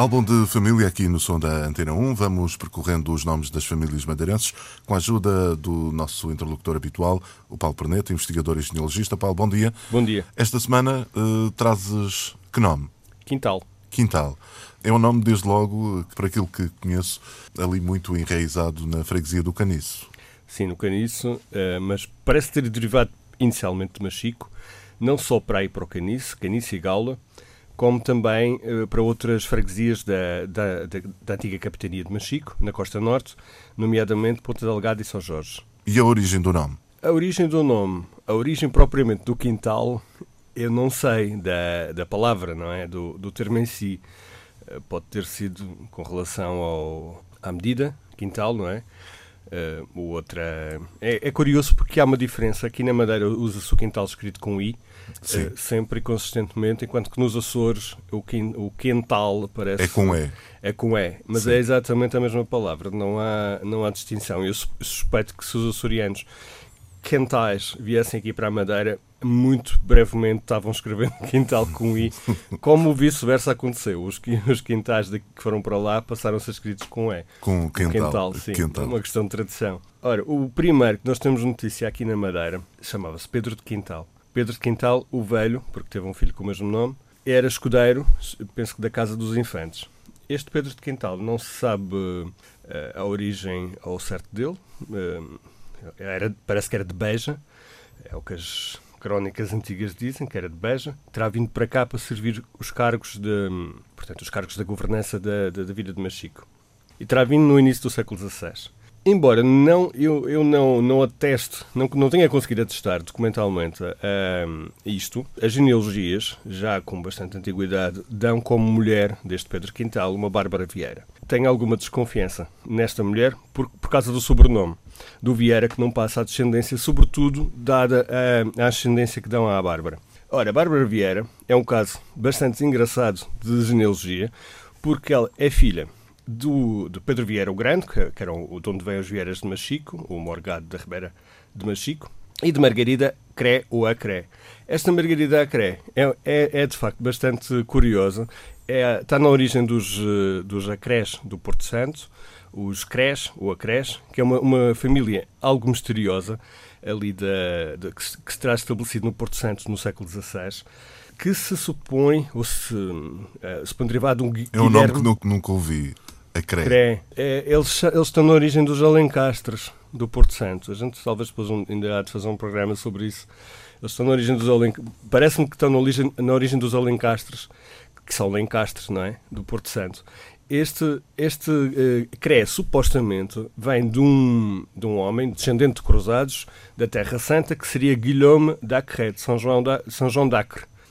Álbum de família aqui no som da Antena 1. Vamos percorrendo os nomes das famílias madeirenses com a ajuda do nosso interlocutor habitual, o Paulo Perneta, investigador e genealogista. Paulo, bom dia. Bom dia. Esta semana uh, trazes que nome? Quintal. Quintal. É um nome, desde logo, para aquilo que conheço, ali muito enraizado na freguesia do Caniço. Sim, no Caniço, uh, mas parece ter derivado inicialmente de Machico, não só para ir para o Caniço, Caniço e Gaula, como também uh, para outras freguesias da, da, da, da, antiga capitania de Machico, na costa norte, nomeadamente Ponta Delgada e São Jorge. E a origem do nome? A origem do nome, a origem propriamente do quintal, eu não sei, da, da palavra, não é? Do, do termo em si. Uh, pode ter sido com relação ao, à medida, quintal, não é? Uh, outra é, é, curioso porque há uma diferença. Aqui na Madeira usa-se o quintal escrito com I, uh, sempre e consistentemente, enquanto que nos Açores o, quin, o quintal parece. É com E. É com E, mas Sim. é exatamente a mesma palavra, não há, não há distinção. Eu suspeito que se os açorianos quentais viessem aqui para a Madeira, muito brevemente estavam escrevendo quintal com I, como vice-versa aconteceu. Os, os quintais que foram para lá passaram a ser escritos com E. Com quintal. quintal sim. Quintal. É uma questão de tradição. Ora, o primeiro que nós temos notícia aqui na Madeira chamava-se Pedro de Quintal. Pedro de Quintal, o velho, porque teve um filho com o mesmo nome, era escudeiro, penso que da Casa dos Infantes. Este Pedro de Quintal não se sabe uh, a origem ao certo dele. Uh, era, parece que era de Beja, é o que as crónicas antigas dizem, que era de Beja, terá vindo para cá para servir os cargos de, portanto, os cargos da governança da, da, da vida de Machico. E terá vindo no início do século XVI. Embora não, eu, eu não, não atesto, não, não tenha conseguido atestar documentalmente uh, isto, as genealogias, já com bastante antiguidade, dão como mulher deste Pedro Quintal uma Bárbara Vieira. Tenho alguma desconfiança nesta mulher por, por causa do sobrenome do Vieira, que não passa a descendência, sobretudo dada a, a ascendência que dão à Bárbara. Ora, Bárbara Vieira é um caso bastante engraçado de genealogia, porque ela é filha do, de Pedro Vieira o Grande, que, que era o, de onde vêm os Vieiras de Machico, o Morgado da Ribeira de Machico, e de Margarida Cré ou Acré. Esta Margarida Acré é, é, é de facto bastante curiosa. É, está na origem dos, eh, dos Acrés do Porto Santo, os Crés ou Acrés, que é uma, uma família algo misteriosa ali da, de, que, se, que se terá estabelecido no Porto Santo no século XVI que se supõe, ou se, uh, se pode derivar de um Guilherme... É um nome que nunca, nunca ouvi. A CRE. CRE. É, eles, eles estão na origem dos Alencastres, do Porto Santo. A gente talvez depois um, ainda há de fazer um programa sobre isso. Eles estão na origem dos Alencastres. Parece-me que estão na origem, na origem dos Alencastres, que são Alencastres, não é? Do Porto Santo. Este, este uh, CRE, supostamente, vem de um, de um homem descendente de cruzados da Terra Santa, que seria Guilherme d'Acre, de São João, da, São João.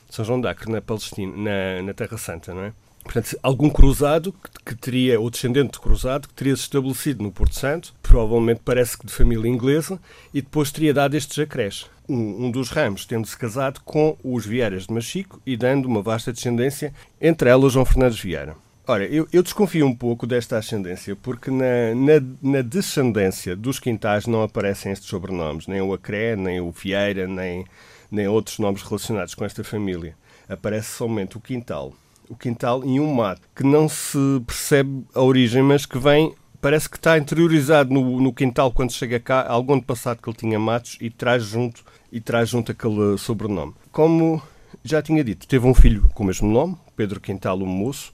São João d'Acre, na Palestina, na, na Terra Santa, não é? Portanto, algum cruzado que, que, teria, ou descendente de cruzado, que teria se estabelecido no Porto Santo, provavelmente parece que de família inglesa, e depois teria dado estes jacrés. Um, um dos ramos tendo-se casado com os Vieiras de Machico e dando uma vasta descendência, entre elas João Fernandes Vieira. Ora, eu, eu, desconfio um pouco desta ascendência, porque na, na, na, descendência dos quintais não aparecem estes sobrenomes, nem o Acré, nem o Vieira, nem, nem outros nomes relacionados com esta família. Aparece somente o quintal o quintal e um mato, que não se percebe a origem, mas que vem parece que está interiorizado no, no, quintal quando chega cá, algum ano passado que ele tinha matos e traz junto e traz junto aquele sobrenome. Como já tinha dito, teve um filho com o mesmo nome, Pedro Quintal o Moço,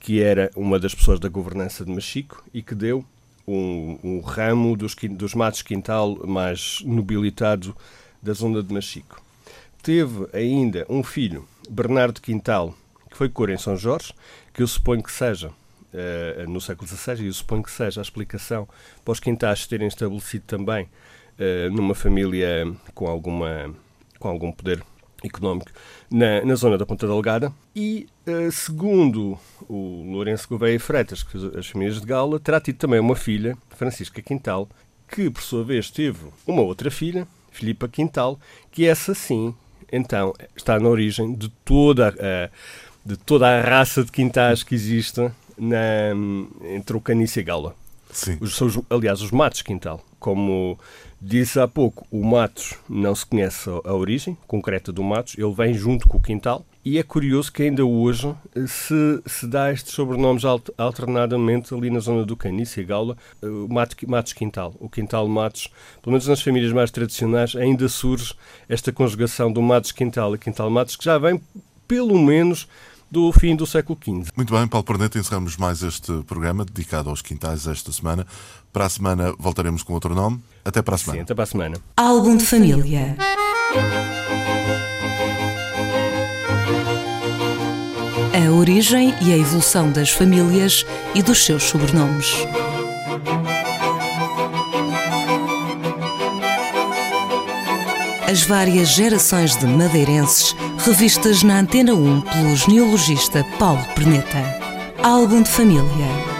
que era uma das pessoas da governança de Machico e que deu um, um ramo dos, dos matos quintal mais nobilitado da zona de Machico. Teve ainda um filho, Bernardo Quintal, que foi cor em São Jorge, que eu suponho que seja uh, no século XVI, e eu suponho que seja a explicação para os quintais terem estabelecido também uh, numa família com, alguma, com algum poder económico na, na zona da Ponta Delgada. E, uh, segundo o Lourenço Gouveia Freitas, que fez as famílias de Gala, terá tido também uma filha, Francisca Quintal, que por sua vez teve uma outra filha, Filipa Quintal, que essa sim, então, está na origem de toda a, de toda a raça de quintais que existe na, entre o Canice e a Gala. Sim. Os, são, os- aliás, os matos quintal. Como disse há pouco, o matos não se conhece a, origem concreta do matos, ele vem junto com o quintal. E é curioso que ainda hoje eh, se, se dá estes sobrenomes alt- alternadamente ali na zona do Canice e Gaula, eh, o mato, Matos Quintal. O Quintal Matos, pelo menos nas famílias mais tradicionais, ainda surge esta conjugação do Matos Quintal e Quintal Matos, que já vem pelo menos do fim do século XV. Muito bem, Paulo Perneta, encerramos mais este programa dedicado aos quintais esta semana. Para a semana voltaremos com outro nome. Até para a Sim, semana. até para a semana. Álbum de família. A origem e a evolução das famílias e dos seus sobrenomes. As várias gerações de madeirenses revistas na Antena 1 pelo genealogista Paulo Perneta. Álbum de família.